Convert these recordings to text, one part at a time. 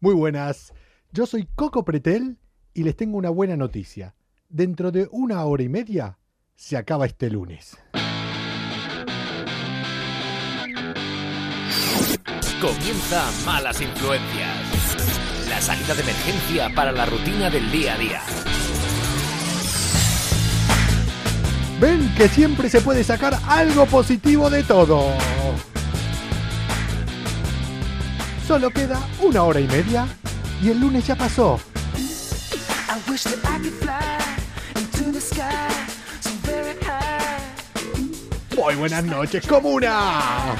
Muy buenas. Yo soy Coco Pretel y les tengo una buena noticia. Dentro de una hora y media se acaba este lunes. Comienza Malas Influencias. La salida de emergencia para la rutina del día a día. Ven que siempre se puede sacar algo positivo de todo. Solo queda una hora y media y el lunes ya pasó. Muy buenas noches, comuna.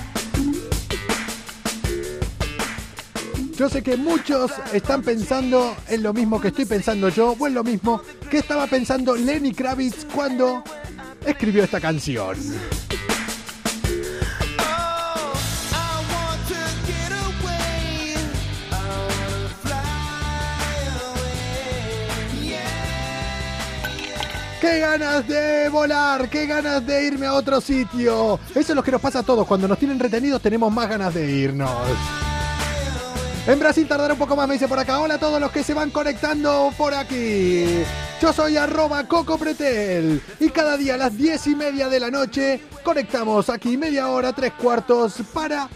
Yo sé que muchos están pensando en lo mismo que estoy pensando yo, o en lo mismo que estaba pensando Lenny Kravitz cuando escribió esta canción. ¡Qué ganas de volar! ¡Qué ganas de irme a otro sitio! Eso es lo que nos pasa a todos. Cuando nos tienen retenidos tenemos más ganas de irnos. En Brasil tardará un poco más, me dice por acá. Hola a todos los que se van conectando por aquí. Yo soy arroba Coco Pretel. Y cada día a las diez y media de la noche conectamos aquí media hora, tres cuartos para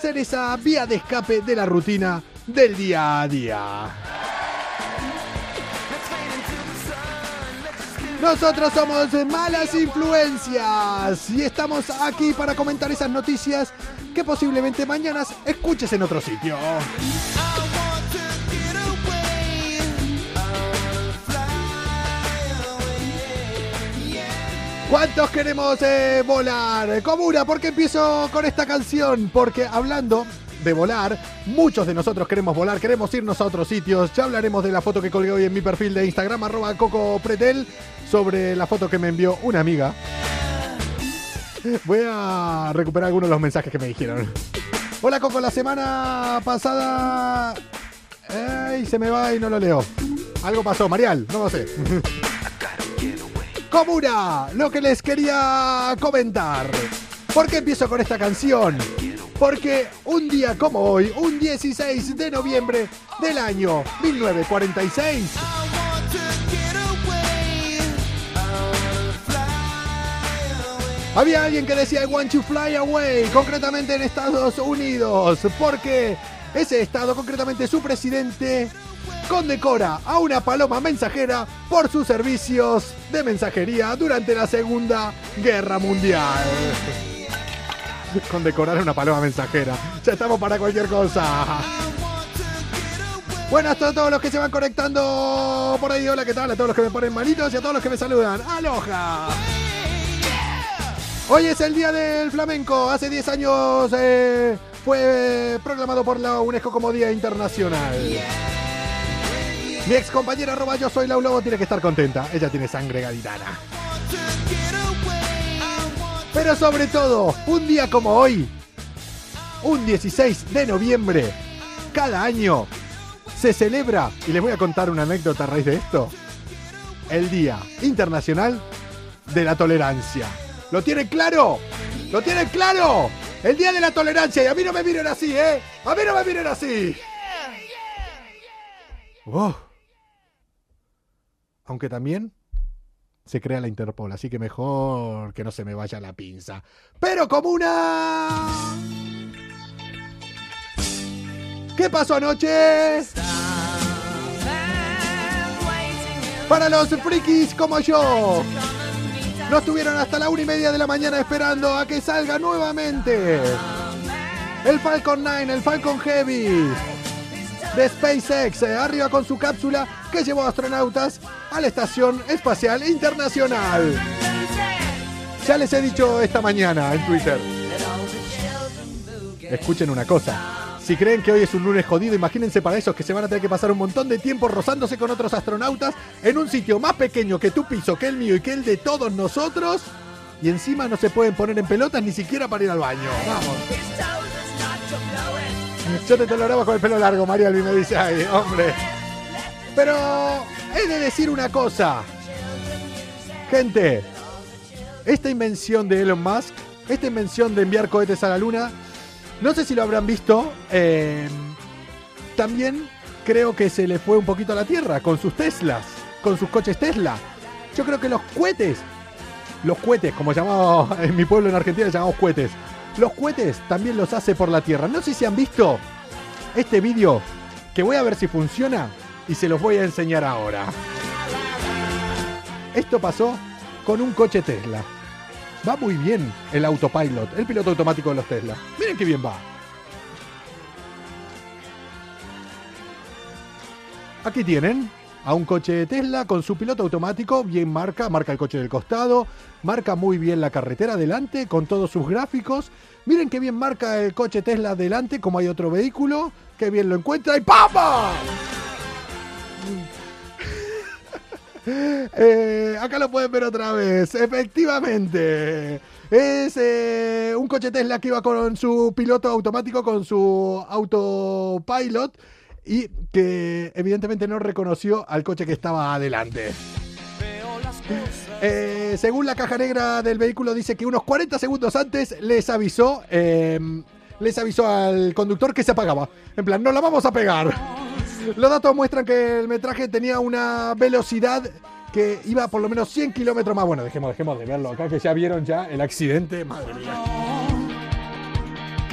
ser esa vía de escape de la rutina del día a día. Nosotros somos Malas Influencias y estamos aquí para comentar esas noticias que posiblemente mañana escuches en otro sitio. ¿Cuántos queremos eh, volar? Comuna, ¿por qué empiezo con esta canción? Porque hablando de volar, muchos de nosotros queremos volar, queremos irnos a otros sitios. Ya hablaremos de la foto que colgué hoy en mi perfil de Instagram, arroba Coco Pretel, sobre la foto que me envió una amiga. Voy a recuperar algunos de los mensajes que me dijeron. Hola Coco, la semana pasada... Se me va y no lo leo. Algo pasó, Marial, no lo sé. Comuna, lo que les quería comentar. ¿Por qué empiezo con esta canción? Porque un día como hoy, un 16 de noviembre del año 1946, I want to get away. I wanna fly away. había alguien que decía I want to fly away, concretamente en Estados Unidos, porque ese estado, concretamente su presidente, condecora a una paloma mensajera por sus servicios de mensajería durante la Segunda Guerra Mundial. Condecorar a una paloma mensajera. Ya estamos para cualquier cosa. Buenas a todos los que se van conectando por ahí. Hola, ¿qué tal? A todos los que me ponen manitos y a todos los que me saludan. ¡Aloha! Hoy es el Día del Flamenco. Hace 10 años eh, fue proclamado por la UNESCO como Día Internacional. Mi ex compañera arroba yo soy Lau Lobo tiene que estar contenta. Ella tiene sangre gaditana. Pero sobre todo, un día como hoy, un 16 de noviembre, cada año se celebra, y les voy a contar una anécdota a raíz de esto, el Día Internacional de la Tolerancia. ¿Lo tienen claro? ¿Lo tienen claro? El Día de la Tolerancia, y a mí no me miren así, ¿eh? A mí no me miren así. Oh. Aunque también se crea la Interpol, así que mejor que no se me vaya la pinza. Pero como una... ¿Qué pasó anoche? Para los frikis como yo. No estuvieron hasta la una y media de la mañana esperando a que salga nuevamente. El Falcon 9, el Falcon Heavy de SpaceX, eh, arriba con su cápsula que llevó astronautas a la Estación Espacial Internacional. Ya les he dicho esta mañana en Twitter. Escuchen una cosa. Si creen que hoy es un lunes jodido, imagínense para esos que se van a tener que pasar un montón de tiempo rozándose con otros astronautas en un sitio más pequeño que tu piso, que el mío y que el de todos nosotros. Y encima no se pueden poner en pelotas ni siquiera para ir al baño. Vamos. Yo te toleraba con el pelo largo, María Luis me dice, hombre. Pero he de decir una cosa. Gente, esta invención de Elon Musk, esta invención de enviar cohetes a la luna, no sé si lo habrán visto. eh, también creo que se le fue un poquito a la tierra con sus Teslas, con sus coches Tesla. Yo creo que los cohetes, los cohetes, como llamamos en mi pueblo en Argentina, llamamos cohetes. Los cohetes también los hace por la tierra. No sé si han visto este vídeo que voy a ver si funciona y se los voy a enseñar ahora. Esto pasó con un coche Tesla. Va muy bien el autopilot, el piloto automático de los Tesla. Miren qué bien va. Aquí tienen a un coche Tesla con su piloto automático, bien marca, marca el coche del costado, marca muy bien la carretera adelante con todos sus gráficos. Miren qué bien marca el coche Tesla adelante, como hay otro vehículo, qué bien lo encuentra y ¡papa! Eh, acá lo pueden ver otra vez, efectivamente. Es eh, un coche Tesla que iba con su piloto automático, con su autopilot y que evidentemente no reconoció al coche que estaba adelante. Eh, según la caja negra del vehículo dice que unos 40 segundos antes les avisó, eh, les avisó al conductor que se apagaba. En plan, no la vamos a pegar. Los datos muestran que el metraje tenía una velocidad que iba por lo menos 100 kilómetros más. Bueno, dejemos, dejemos de verlo acá, que ya vieron ya el accidente. Madre mía.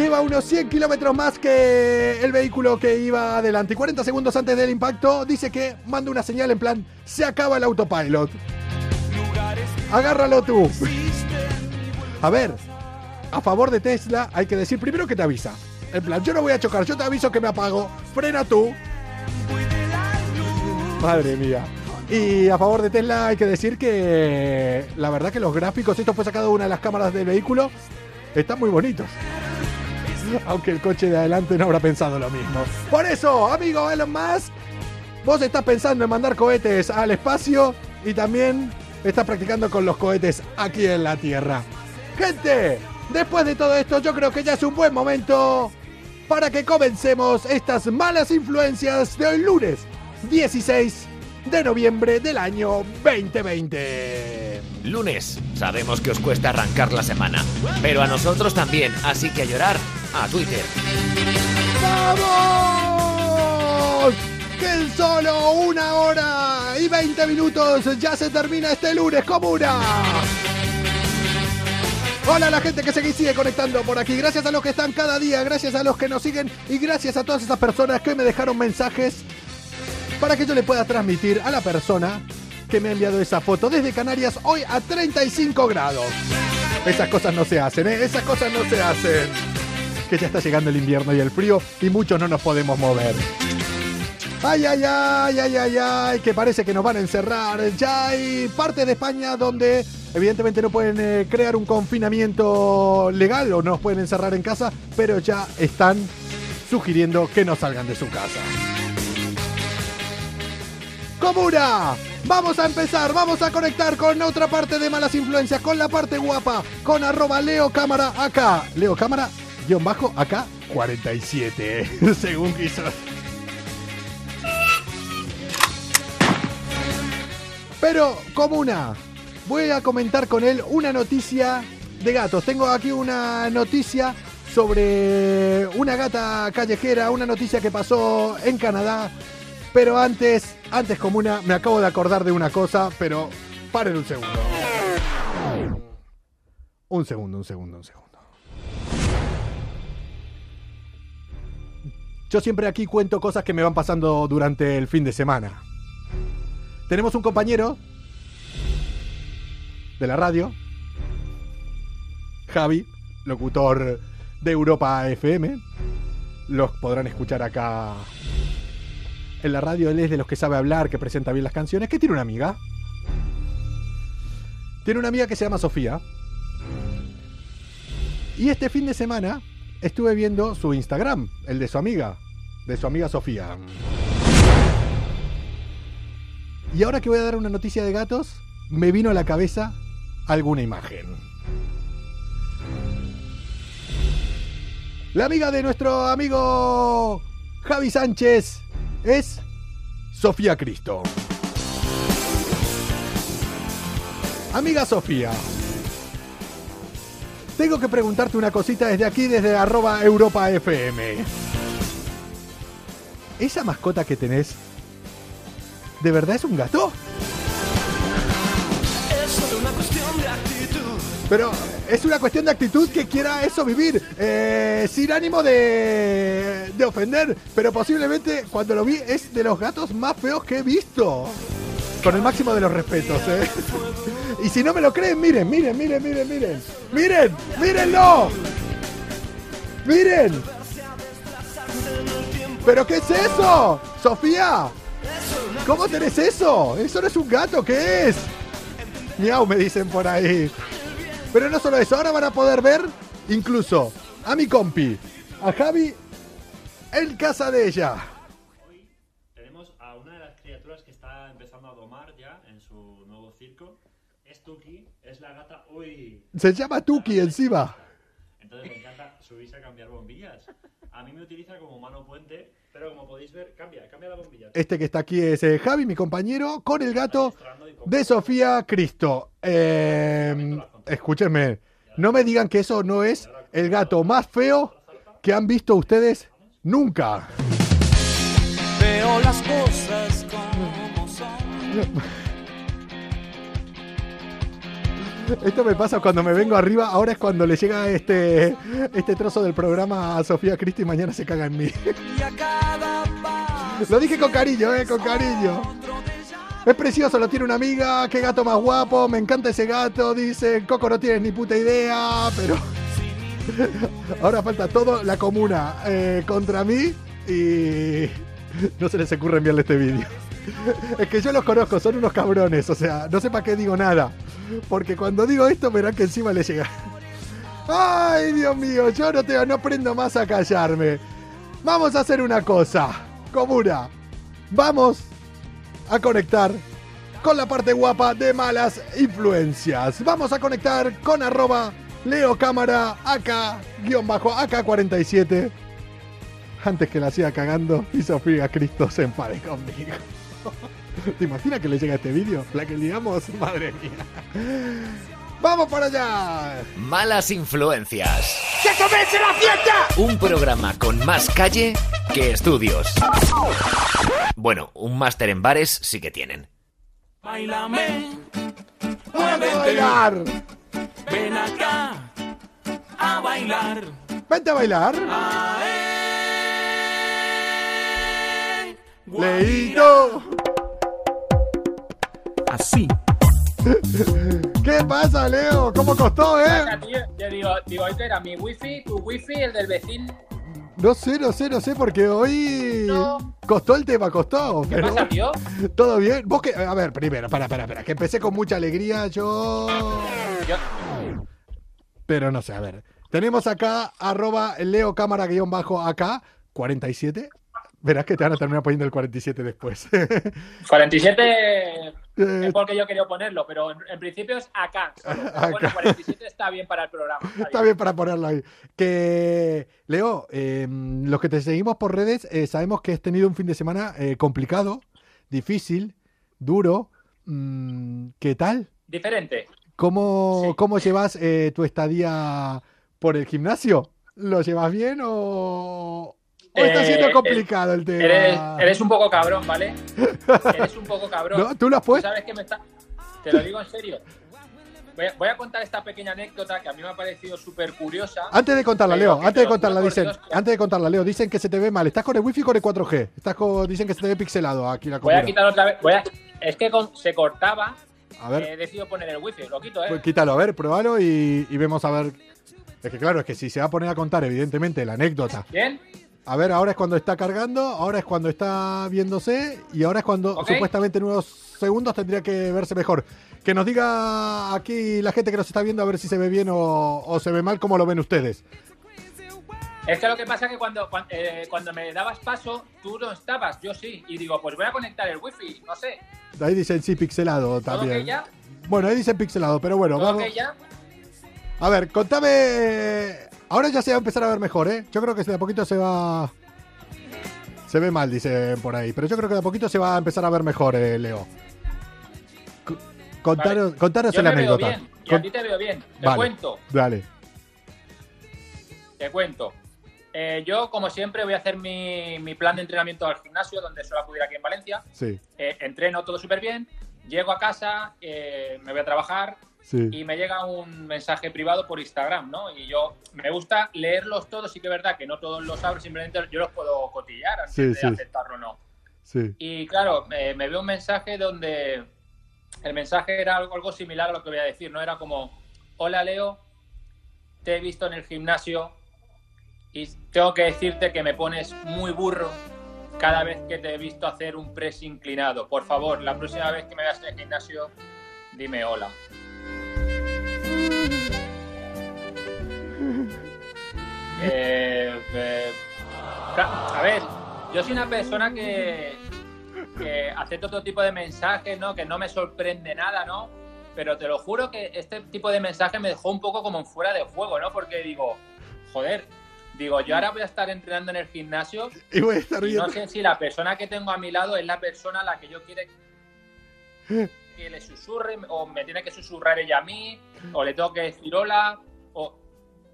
Que iba unos 100 kilómetros más que el vehículo que iba adelante. Y 40 segundos antes del impacto dice que manda una señal en plan, se acaba el autopilot. Agárralo tú. A ver, a favor de Tesla hay que decir primero que te avisa. En plan, yo no voy a chocar, yo te aviso que me apago. Frena tú. Madre mía. Y a favor de Tesla hay que decir que la verdad que los gráficos, esto fue sacado de una de las cámaras del vehículo, están muy bonitos. Aunque el coche de adelante no habrá pensado lo mismo. Por eso, amigo Elon Musk, vos estás pensando en mandar cohetes al espacio y también estás practicando con los cohetes aquí en la Tierra. Gente, después de todo esto, yo creo que ya es un buen momento para que comencemos estas malas influencias de hoy lunes 16 de noviembre del año 2020. Lunes, sabemos que os cuesta arrancar la semana, pero a nosotros también, así que a llorar a Twitter. ¡Vamos! Que en solo una hora y 20 minutos ya se termina este lunes comuna. Hola la gente que se sigue conectando por aquí. Gracias a los que están cada día, gracias a los que nos siguen y gracias a todas esas personas que me dejaron mensajes para que yo le pueda transmitir a la persona que me ha enviado esa foto desde Canarias hoy a 35 grados. Esas cosas no se hacen, ¿eh? Esas cosas no se hacen. Que ya está llegando el invierno y el frío y muchos no nos podemos mover. Ay, ay, ay, ay, ay, ay, que parece que nos van a encerrar. Ya hay partes de España donde evidentemente no pueden eh, crear un confinamiento legal o nos pueden encerrar en casa, pero ya están sugiriendo que no salgan de su casa. Comuna, vamos a empezar, vamos a conectar con otra parte de malas influencias, con la parte guapa, con arroba Leo Cámara acá. Leo Cámara, guion bajo, acá, 47, según quiso. Pero, Comuna, voy a comentar con él una noticia de gatos. Tengo aquí una noticia sobre una gata callejera, una noticia que pasó en Canadá. Pero antes, antes Comuna, me acabo de acordar de una cosa, pero paren un segundo. Un segundo, un segundo, un segundo. Yo siempre aquí cuento cosas que me van pasando durante el fin de semana. Tenemos un compañero de la radio, Javi, locutor de Europa FM. Los podrán escuchar acá en la radio. Él es de los que sabe hablar, que presenta bien las canciones, que tiene una amiga. Tiene una amiga que se llama Sofía. Y este fin de semana estuve viendo su Instagram, el de su amiga, de su amiga Sofía. Y ahora que voy a dar una noticia de gatos, me vino a la cabeza alguna imagen. La amiga de nuestro amigo Javi Sánchez es Sofía Cristo. Amiga Sofía, tengo que preguntarte una cosita desde aquí, desde arroba Europa FM. esa mascota que tenés, ¿de verdad es un gato? Es solo una cuestión de actitud. Pero es una cuestión de actitud que quiera eso vivir, eh, sin ánimo de, de ofender, pero posiblemente cuando lo vi es de los gatos más feos que he visto. Con el máximo de los respetos, ¿eh? Y si no me lo creen, miren, miren, miren, miren, miren. Miren, mírenlo. Miren. ¿Pero qué es eso? Sofía. ¿Cómo tenés eso? Eso no es un gato, ¿qué es? Miau, me dicen por ahí. Pero no solo eso, ahora van a poder ver incluso a mi compi, a Javi, en casa de ella. Es Tuki, es la gata. Uy, Se llama Tuki encima. entonces me encanta subirse a cambiar bombillas. A mí me utiliza como mano puente, pero como podéis ver, cambia, cambia la bombilla. Este que está aquí es eh, Javi, mi compañero, con el gato de Sofía Cristo. Eh, escúchenme, no me digan que eso no es el gato más feo que han visto ustedes nunca. Veo las cosas como son. Esto me pasa cuando me vengo arriba, ahora es cuando le llega este, este trozo del programa a Sofía Cristo y mañana se caga en mí. Lo dije con cariño, eh, con cariño. Es precioso, lo tiene una amiga, qué gato más guapo, me encanta ese gato, dice, Coco no tienes ni puta idea, pero ahora falta todo la comuna eh, contra mí y no se les ocurre enviarle este vídeo. Es que yo los conozco, son unos cabrones, o sea, no sé para qué digo nada, porque cuando digo esto verán que encima le llega. Ay, Dios mío, yo no, te, no aprendo más a callarme. Vamos a hacer una cosa, comuna. Vamos a conectar con la parte guapa de malas influencias. Vamos a conectar con arroba Leo Cámara AK, guion bajo AK47. Antes que la siga cagando y Sofía Cristo se enfade conmigo. ¿Te imaginas que le llega este vídeo? La que liamos, madre mía. ¡Vamos para allá! Malas influencias. ¡Que comience la fiesta! Un programa con más calle que estudios. Bueno, un máster en bares sí que tienen. Bailame, ¡Vamos a muévete, bailar! ven acá a bailar. ¡Vente a bailar! Ae. ¡Leito! Así. ¿Qué pasa, Leo? ¿Cómo costó, eh? Yo digo, digo, este era mi wifi, tu wifi, el del vecino. No sé, no sé, no sé, porque hoy No. costó el tema, costó. ¿Qué Pero pasa, tío? todo bien. Vos que, a ver, primero, para, para, para, que empecé con mucha alegría, yo. Yo, Pero no sé, a ver. Tenemos acá arroba Leo Cámara guion bajo acá 47. Verás que te van a terminar poniendo el 47 después. 47 Eh, es porque yo quería ponerlo, pero en, en principio es acá. solo. Bueno, Acá. 47 está bien para el programa. Está bien para ponerlo ahí. Que, Leo, eh, los que te seguimos por redes, eh, sabemos que has tenido un fin de semana eh, complicado, difícil, duro. Mm, ¿Qué tal? Diferente. ¿Cómo, Sí. cómo llevas tu estadía por el gimnasio? ¿Lo llevas bien o, o está Eh, siendo eh, complicado el tema? Eres, eres un poco cabrón, ¿vale? Eres un poco cabrón. No, ¿Tú lo has ¿Tú puesto? sabes que me está.? Te lo digo en serio. Voy a, voy a contar esta pequeña anécdota que a mí me ha parecido súper curiosa. Antes de contarla, Leo, antes te de contarla, dicen, Dios que- antes de contarla, Leo, dicen que se te ve mal. ¿Estás con el wifi o con el 4G? Estás con- dicen que se te ve pixelado aquí la Voy a quitar otra vez. Voy a, es que con- se cortaba. A ver, He decidido poner el wifi. Lo quito, ¿eh? pues quítalo, a ver, pruébalo y, y vemos a ver. Es que claro, es que si se va a poner a contar, evidentemente, la anécdota. ¿Bien? A ver, ahora es cuando está cargando, ahora es cuando está viéndose y ahora es cuando supuestamente en unos segundos tendría que verse mejor. Que nos diga aquí la gente que nos está viendo a ver si se ve bien o, o se ve mal, como lo ven ustedes. Es que lo que pasa es que cuando, cuan- eh, cuando me dabas paso, tú no estabas, yo sí. Y digo, pues voy a conectar el wifi, no sé. Ahí dicen sí pixelado ¿Todo también. ya? Bueno, ahí dicen pixelado, pero bueno, ¿Todo vamos. ya? A ver, contame. Ahora ya se va a empezar a ver mejor, ¿eh? Yo creo que de a poquito se va. Se ve mal, dicen por ahí. Pero yo creo que de a poquito se va a empezar a ver mejor, eh, Leo. C- Contaros, contaros Yo la me veo anécdota. bien. Y a ti te veo bien. Te Vale. cuento, Dale. te cuento. Eh, yo, como siempre, voy a hacer mi, mi plan de entrenamiento al gimnasio, donde suelo acudir aquí en Valencia. Sí, Eh, entreno todo súper bien, llego a casa, eh, me voy a trabajar sí. y me llega un mensaje privado por Instagram, ¿no? Y yo me gusta leerlos todos, sí que es verdad que no todos los abro, simplemente yo los puedo cotillar antes Sí, de sí. aceptarlo o no. Sí. Y claro, me, me veo un mensaje donde el mensaje era algo, algo similar a lo que voy a decir, ¿no? Era como, hola Leo, te he visto en el gimnasio y tengo que decirte que me pones muy burro cada vez que te he visto hacer un press inclinado. Por favor, la próxima vez que me veas en el gimnasio, dime hola. Eh, eh, a ver, yo soy una persona que, que acepto todo tipo de mensajes, ¿no? Que no me sorprende nada, ¿no? Pero te lo juro que este tipo de mensaje me dejó un poco como fuera de juego, ¿no? Porque digo, joder, digo, yo ahora voy a estar entrenando en el gimnasio Y voy a estar y no sé si la persona que tengo a mi lado es la persona a la que yo quiere que le susurre o me tiene que susurrar ella a mí o le tengo que decir hola o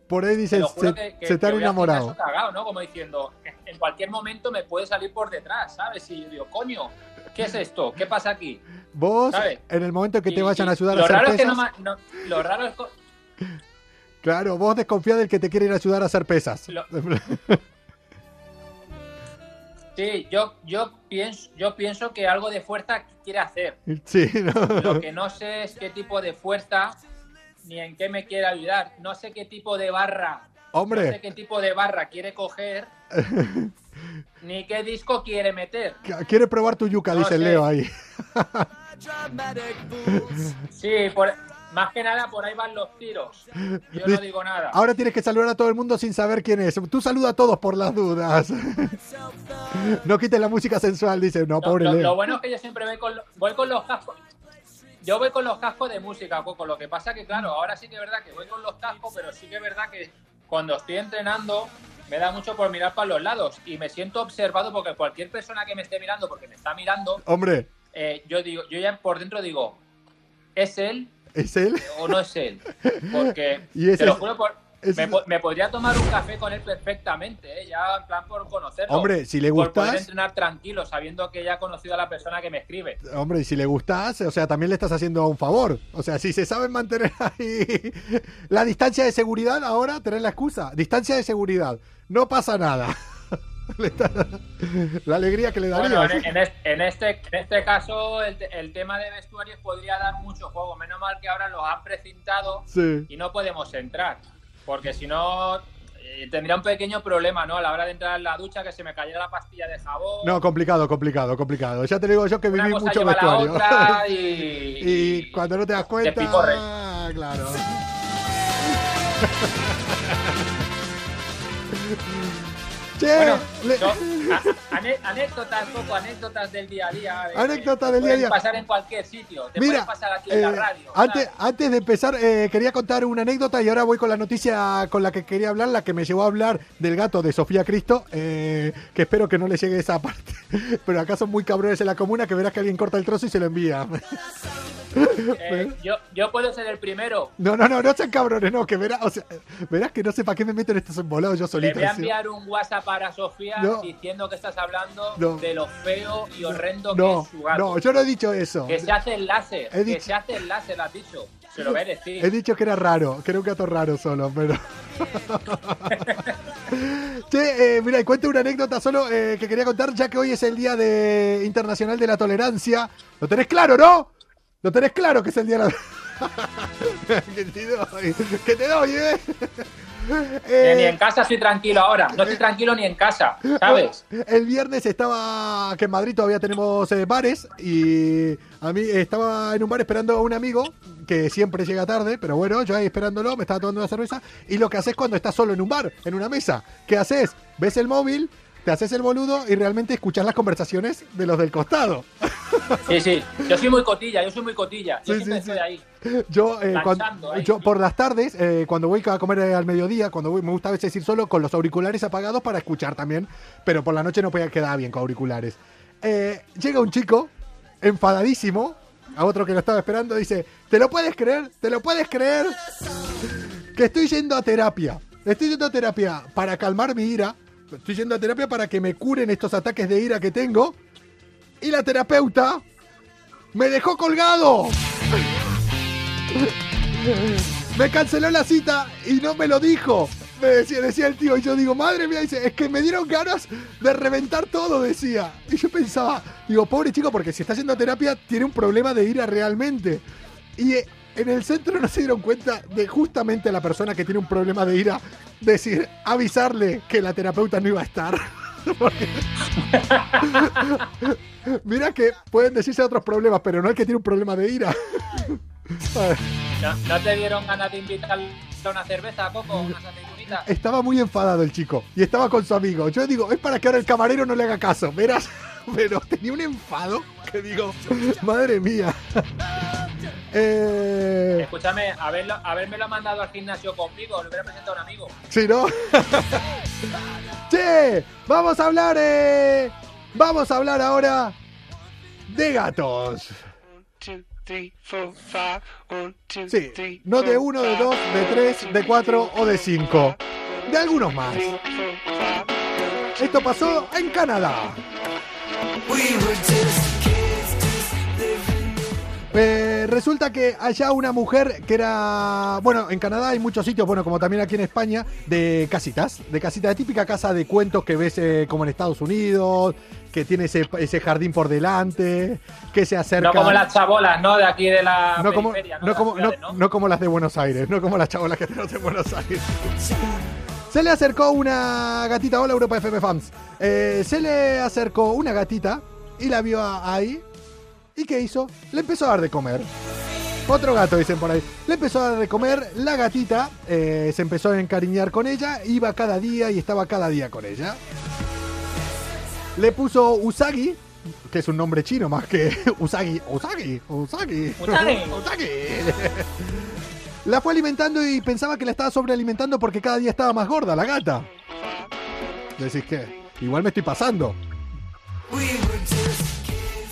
Por ahí juro se, que, que- se te han que voy a hacer enamorado. cagado, ¿no? Como diciendo, en cualquier momento me puede salir por detrás, ¿sabes? Y yo digo, coño, ¿qué es esto? ¿Qué pasa aquí? Vos, ¿sabes? en el momento que te Y- vayan a ayudar a lo hacer raro es que pesas, no, no- lo raro es claro, vos desconfía del que te quiere ir a ayudar a hacer pesas. Lo- sí, yo, yo pienso, yo pienso que algo de fuerza quiere hacer. sí, ¿no? Lo que no sé es qué tipo de fuerza ni en qué me quiere ayudar. No sé qué tipo de barra, no sé Hombre, qué tipo de barra quiere coger, ni qué disco quiere meter. quiere probar tu yuca, No dice sé. Leo ahí. Sí, por, más que nada por ahí van los tiros. Yo no digo nada. Ahora tienes que saludar a todo el mundo sin saber quién es. Tú saluda a todos por las dudas. No quites la música sensual, dice. No, Lo, pobre lo- lo Leo. bueno es que yo siempre voy con, lo- voy con los cascos. Yo voy con los cascos de música, Coco. Lo que pasa que, claro, ahora sí que es verdad que voy con los cascos, pero sí que es verdad que cuando estoy entrenando me da mucho por mirar para los lados y me siento observado porque cualquier persona que me esté mirando, porque me está mirando, Hombre, eh, yo digo, yo ya por dentro digo, ¿es él ¿es él? o no es él? Porque Y te lo juro, por- me, es- po- me podría tomar un café con él perfectamente, ¿eh? ya en plan por conocerlo. Hombre, si le por poder gustas, entrenar tranquilo, sabiendo que ya he conocido a la persona que me escribe. hombre, y si le gustas, o sea, también le estás haciendo un favor. O sea, si se saben mantener ahí la distancia de seguridad, ahora tenés la excusa. Distancia de seguridad. No pasa nada. La alegría que le daría. en, en es- en este, en este caso, el, te- el tema de vestuarios podría dar mucho juego. Menos mal que ahora los han precintado Sí. y no podemos entrar. Porque si no, eh, tendría un pequeño problema, ¿no? A la hora de entrar en la ducha, que se me cayera la pastilla de jabón. No, complicado, complicado, complicado. Ya te digo yo que una viví cosa mucho lleva la vestuario. otra y, y cuando no te das cuenta, picorre. claro. Che, Bueno, yo- a- anécdotas, poco anécdotas del día a día. Anécdotas del día a día. pasar en cualquier sitio. Te Mira, pasar aquí en la eh, radio. antes, ¿sabes? antes de empezar, eh, quería contar una anécdota y ahora voy con la noticia con la que quería hablar, la que me llevó a hablar del gato de Sofía Cristo, eh, que espero que no le llegue esa parte. Pero acá son muy cabrones en la comuna que verás que alguien corta el trozo y se lo envía. Eh, yo, yo puedo ser el primero. No, no, no, no sean cabrones, no, que verás, o sea, verás que no sé para qué me meto en estos embolados yo Le solito. voy a enviar un WhatsApp para Sofía No. diciendo que estás hablando No. de lo feo y horrendo que es su gato. no, yo no he dicho eso. Que se hace el láser. He Que dicho- se hace el láser, has dicho. Se lo voy a decir. He dicho que era raro, que era un gato raro solo, pero. che, eh, mira, y cuento una anécdota solo eh, que quería contar, ya que hoy es el Día de Internacional de la Tolerancia. ¿Lo tenés claro, no? ¿Lo tenés claro que es el Día de la. que te doy, que te doy, eh. Que ni en casa estoy tranquilo ahora. No estoy tranquilo ni en casa, ¿sabes? El viernes estaba, que en Madrid todavía tenemos eh, bares y a mí estaba en un bar esperando a un amigo que siempre llega tarde, pero bueno, yo ahí esperándolo, me estaba tomando una cerveza y lo que haces cuando estás solo en un bar, en una mesa, ¿qué haces? Ves el móvil, te haces el boludo y realmente escuchas las conversaciones de los del costado. Sí, sí. Yo soy muy cotilla, yo soy muy cotilla. Yo Sí, siempre sí, estoy ahí. Yo, eh, cuando- ahí, yo por las tardes, eh, cuando voy a comer eh, al mediodía, cuando voy, me gusta a veces ir solo con los auriculares apagados para escuchar también, pero por la noche no podía quedar bien con auriculares. Eh, llega un chico, enfadadísimo, a otro que lo estaba esperando, dice, ¿te lo puedes creer? ¿Te lo puedes creer? Que estoy yendo a terapia. estoy yendo a terapia para calmar mi ira. Estoy yendo a terapia para que me curen estos ataques de ira que tengo. Y la terapeuta me dejó colgado. Me canceló la cita y no me lo dijo. Me decía, decía el tío, y yo digo, madre mía, dice, es que me dieron ganas de reventar todo, decía. Y yo pensaba, digo, pobre chico, porque si está haciendo terapia, tiene un problema de ira realmente. Y eh, en el centro no se dieron cuenta de justamente la persona que tiene un problema de ira, decir, avisarle que la terapeuta no iba a estar. Mira que pueden decirse otros problemas, pero no el que tiene un problema de ira. ¿No, no te dieron ganas de invitarle a una cerveza, Coco? Unas aceitunitas. Estaba muy enfadado el chico y estaba con su amigo. Yo digo, es para que ahora el camarero no le haga caso, verás. Pero tenía un enfado que digo, madre mía. Eh, Escúchame, haberlo, habérmelo mandado al gimnasio conmigo, lo hubiera presentado a un amigo. sí, ¿no? che, vamos a hablar, eh, vamos a hablar ahora de gatos. Sí, no de uno, de dos, de tres, de cuatro o de cinco. De algunos más. Esto pasó en Canadá. Eh, resulta que allá una mujer que era, bueno, en Canadá hay muchos sitios, bueno, como también aquí en España, de casitas, de casitas, de típica casa de cuentos que ves eh, como en Estados Unidos, que tiene ese, ese jardín por delante, que se acerca... No como las chabolas, ¿no? De aquí de la no como, periferia, no, como, no, ciudades, ¿no? no como las de Buenos Aires, no como las chabolas que tenemos en Buenos Aires. Se le acercó una gatita, hola Europa FM Fans. Eh, se le acercó una gatita y la vio ahí. ¿Y qué hizo? Le empezó a dar de comer. Otro gato, dicen por ahí. Le empezó a dar de comer. La gatita eh, se empezó a encariñar con ella. Iba cada día y estaba cada día con ella. Le puso Usagi, que es un nombre chino más que Usagi. Usagi, Usagi. Usagi. Usagi. La fue alimentando y pensaba que la estaba sobrealimentando porque cada día estaba más gorda la gata. Decís que igual me estoy pasando.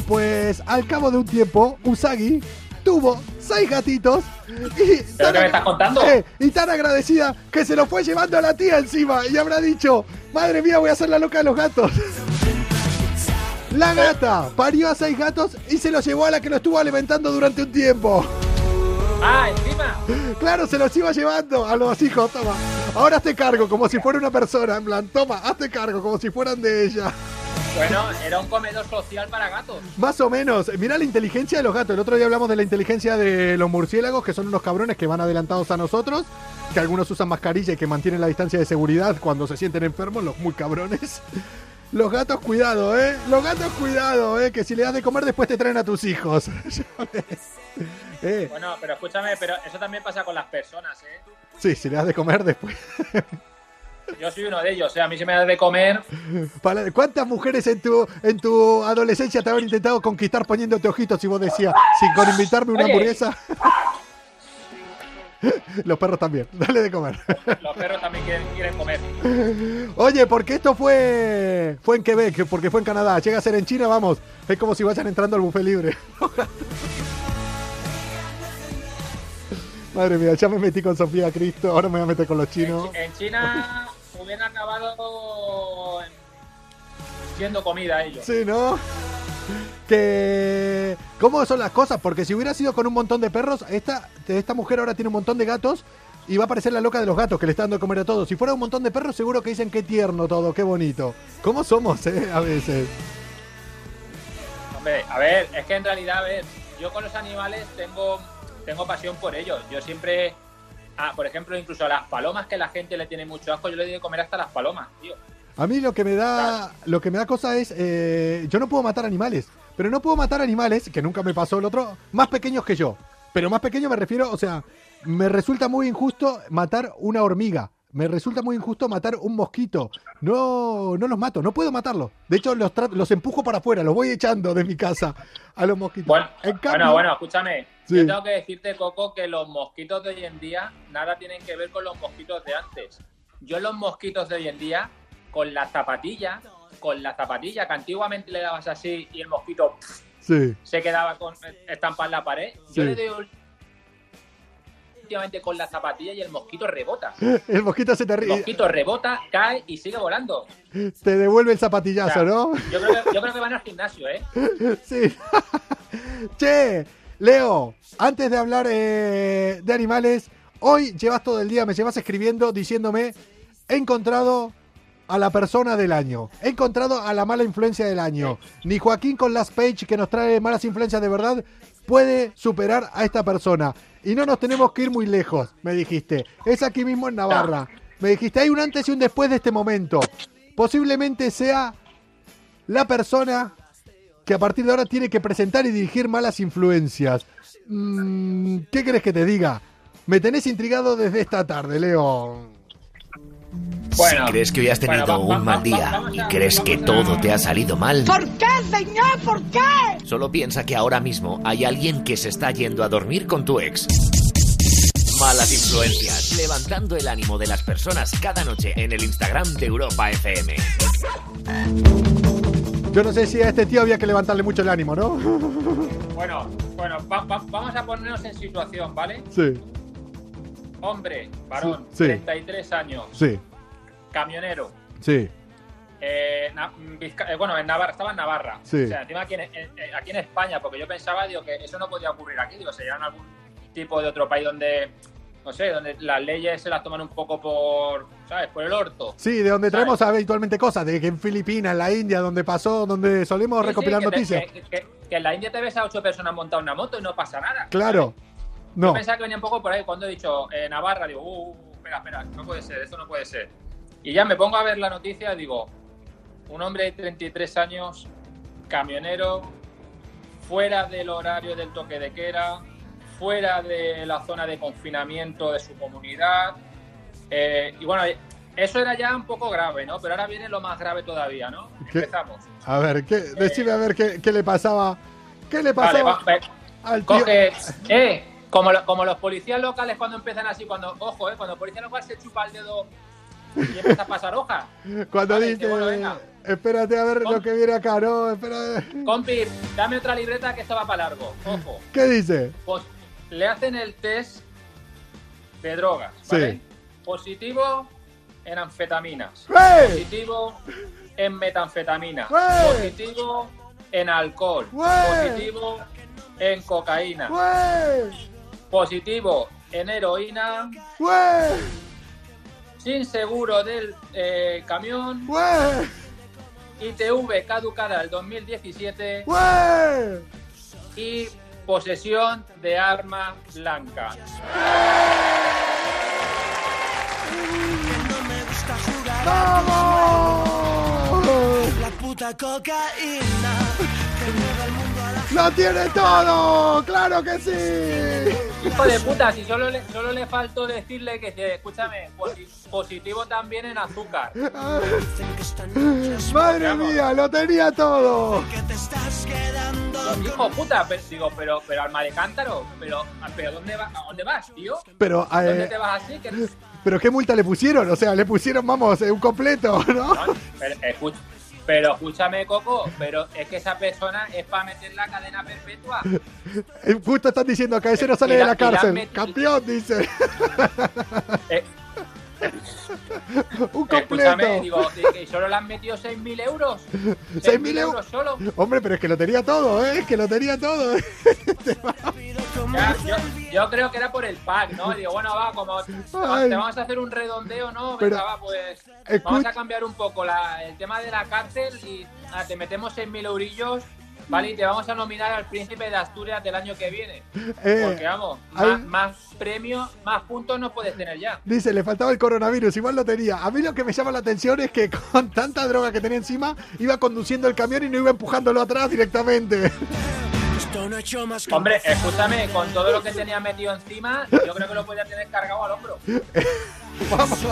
Pues al cabo de un tiempo, Usagi tuvo seis gatitos y ¿Pero qué me estás contando? Eh, y tan agradecida que se lo fue llevando a la tía encima y habrá dicho, madre mía, voy a hacer la loca de los gatos. La gata parió a seis gatos y se los llevó a la que lo estuvo alimentando durante un tiempo. Ah, encima. Claro, se los iba llevando a los hijos, toma. Ahora hazte cargo, como si fuera una persona, en plan, toma, hazte cargo, como si fueran de ella. Bueno, era un comedor social para gatos. Más o menos. Mira la inteligencia de los gatos. El otro día hablamos de la inteligencia de los murciélagos, que son unos cabrones que van adelantados a nosotros, que algunos usan mascarilla y que mantienen la distancia de seguridad cuando se sienten enfermos, los muy cabrones. Los gatos, cuidado, ¿eh? Los gatos, cuidado, ¿eh? Que si le das de comer después te traen a tus hijos. eh, Bueno, pero escúchame, pero eso también pasa con las personas, ¿eh? sí, si le das de comer después. Yo soy uno de ellos, ¿eh? A mí se me da de comer. ¿Cuántas mujeres en tu, en tu adolescencia te habían intentado conquistar poniéndote ojitos y vos decías, sin con invitarme una Oye. hamburguesa? Los perros también, dale de comer. Los perros también quieren, quieren comer. Oye, porque esto fue fue en Quebec, porque fue en Canadá. Llega a ser en China, vamos. Es como si vayan entrando al buffet libre. Madre mía, ya me metí con Sofía Cristo, ahora me voy a meter con los chinos. Chi- en China hubieran acabado en- siendo comida ellos. Sí, ¿no? Que... ¿Cómo son las cosas? Porque si hubiera sido con un montón de perros, esta, esta mujer ahora tiene un montón de gatos y va a parecer la loca de los gatos que le está dando de comer a todos. Si fuera un montón de perros, seguro que dicen qué tierno todo, qué bonito. ¿Cómo somos, eh? A veces. Hombre, a ver, es que en realidad, a ver, yo con los animales tengo, tengo pasión por ellos. Yo siempre, ah, por ejemplo, incluso a las palomas que la gente le tiene mucho asco, yo le doy de comer hasta las palomas, tío. A mí lo que me da, lo que me da cosa es, eh, yo no puedo matar animales, pero no puedo matar animales, que nunca me pasó el otro, más pequeños que yo. Pero más pequeño me refiero, o sea, me resulta muy injusto matar una hormiga. Me resulta muy injusto matar un mosquito. No, no los mato, no puedo matarlos. De hecho, los, los empujo para afuera, los voy echando de mi casa a los mosquitos. Bueno, En bueno, bueno, escúchame. Sí. Yo tengo que decirte, Coco, que los mosquitos de hoy en día nada tienen que ver con los mosquitos de antes. Yo los mosquitos de hoy en día, con la zapatilla, con la zapatilla que antiguamente le dabas así y el mosquito pff, Sí. se quedaba con estampa en la pared, yo Sí. le doy un- últimamente con la zapatilla y el mosquito rebota. El mosquito se te El ríe. mosquito rebota, cae y sigue volando. Te devuelve el O sea, zapatillazo, ¿no? Yo creo, que, yo creo que van al gimnasio, ¿eh? Sí. che, Leo, antes de hablar eh, de animales, hoy llevas todo el día, me llevas escribiendo diciéndome, he encontrado a la persona del año, he encontrado a la mala influencia del año. Ni Joaquín con Last Page, que nos trae malas influencias de verdad, puede superar a esta persona. Y no nos tenemos que ir muy lejos, me dijiste. Es aquí mismo en Navarra. Me dijiste, hay un antes y un después de este momento. Posiblemente sea la persona que a partir de ahora tiene que presentar y dirigir malas influencias. Mm, ¿Qué crees que te diga? Me tenés intrigado desde esta tarde, Leo. Bueno, si crees que hoy has tenido bueno, va- un va- mal va- día y crees que todo te ha salido mal, ¿Por qué, señor? ¿Por qué? solo piensa que ahora mismo hay alguien que se está yendo a dormir con tu ex. Malas influencias, levantando el ánimo de las personas cada noche en el Instagram de Europa FM. Yo no sé si a este tío había que levantarle mucho el ánimo, ¿no? Bueno, bueno, va- va- vamos a ponernos en situación, ¿vale? Sí, Hombre, varón, Sí, sí. 33 años, sí, camionero. sí. eh, eh, bueno, en Navarra, estaba en Navarra. Sí. O sea, encima aquí en, en- aquí en España, porque yo pensaba, digo, que eso no podía ocurrir aquí. Digo, sería en algún tipo de otro país donde, no sé, donde las leyes se las toman un poco por, ¿sabes? Por el orto. Sí, de donde ¿Sabes? traemos habitualmente cosas, de que en Filipinas, en la India, donde pasó, donde solemos Sí, sí, recopilar que te- noticias. que, que- que en la India te ves a ocho personas montadas en una moto y no pasa nada. Claro. No. pensaba que venía un poco por ahí. Cuando he dicho eh, Navarra, digo, uh, uh, espera, espera, no puede ser, esto no puede ser. Y ya me pongo a ver la noticia y digo, un hombre de 33 años, camionero, fuera del horario del toque de queda, fuera de la zona de confinamiento de su comunidad. Eh, y bueno, eso era ya un poco grave, ¿no? Pero ahora viene lo más grave todavía, ¿no? ¿Qué? Empezamos. A ver, ¿qué, decime a ver qué, qué le pasaba. ¿Qué le Vale, pasaba va- ve- al tío? Coge, eh, como, lo- como los policías locales cuando empiezan así, cuando, ojo, eh, cuando el policía local se chupa el dedo y empieza a pasar hoja. Cuando dice, que bueno, venga. espérate a ver lo que viene acá, ¿no? Espera. Compi, dame otra libreta que esto va para largo. Ojo, ¿Qué dice? pues le hacen el test de drogas, Sí. Positivo en anfetaminas. Positivo en metanfetaminas. ¡Wey! Positivo en alcohol. Positivo en cocaína. Positivo en heroína. Sin seguro del eh, camión. ITV caducada del 2017 ¡Wey! y posesión de arma blanca. No me gusta jugar ¡Vamos! la puta cocaína ¡Lo tiene todo! ¡Claro que sí! Hijo de puta, si solo le, solo le faltó decirle que, escúchame, posi- positivo también en azúcar. ¡Madre mía! ¡Lo tenía todo! Hijo de puta, pero, digo, pero, pero alma de cántaro, pero, pero ¿dónde, va, ¿a dónde vas, tío? Pero, ¿Dónde eh, te vas así? Pero ¿qué multa le pusieron? O sea, le pusieron, vamos, eh, un completo, ¿no? No, pero, escuch- pero escúchame, Coco, pero es que esa persona es para meter la cadena perpetua. Eh, Justo están diciendo que ese no sale Y de la- cárcel. Campeón, dice. Eh, Un completo. digo, que- solo le han metido 6.000 euros. 6.000 euros. solo. Hombre, pero es que lo tenía todo, ¿eh? Es que lo tenía todo. Ya, yo, yo creo que era por el pack, ¿no? Digo, bueno, va, como te vamos a hacer un redondeo, ¿no? Pero, Venga, va, pues vamos a cambiar un poco la- el tema de la cárcel y ah, te metemos 6.000 eurillos, ¿vale? Y te vamos a nominar al príncipe de Asturias del año que viene. Eh, Porque, vamos, hay- más, más premios, más puntos no puedes tener ya. Dice, le faltaba el coronavirus, igual lo tenía. A mí lo que me llama la atención es que con tanta droga que tenía encima, iba conduciendo el camión y no iba empujándolo atrás directamente. Hombre, escúchame, con todo lo que tenía metido encima, yo creo que lo podía tener cargado al hombro. Vamos.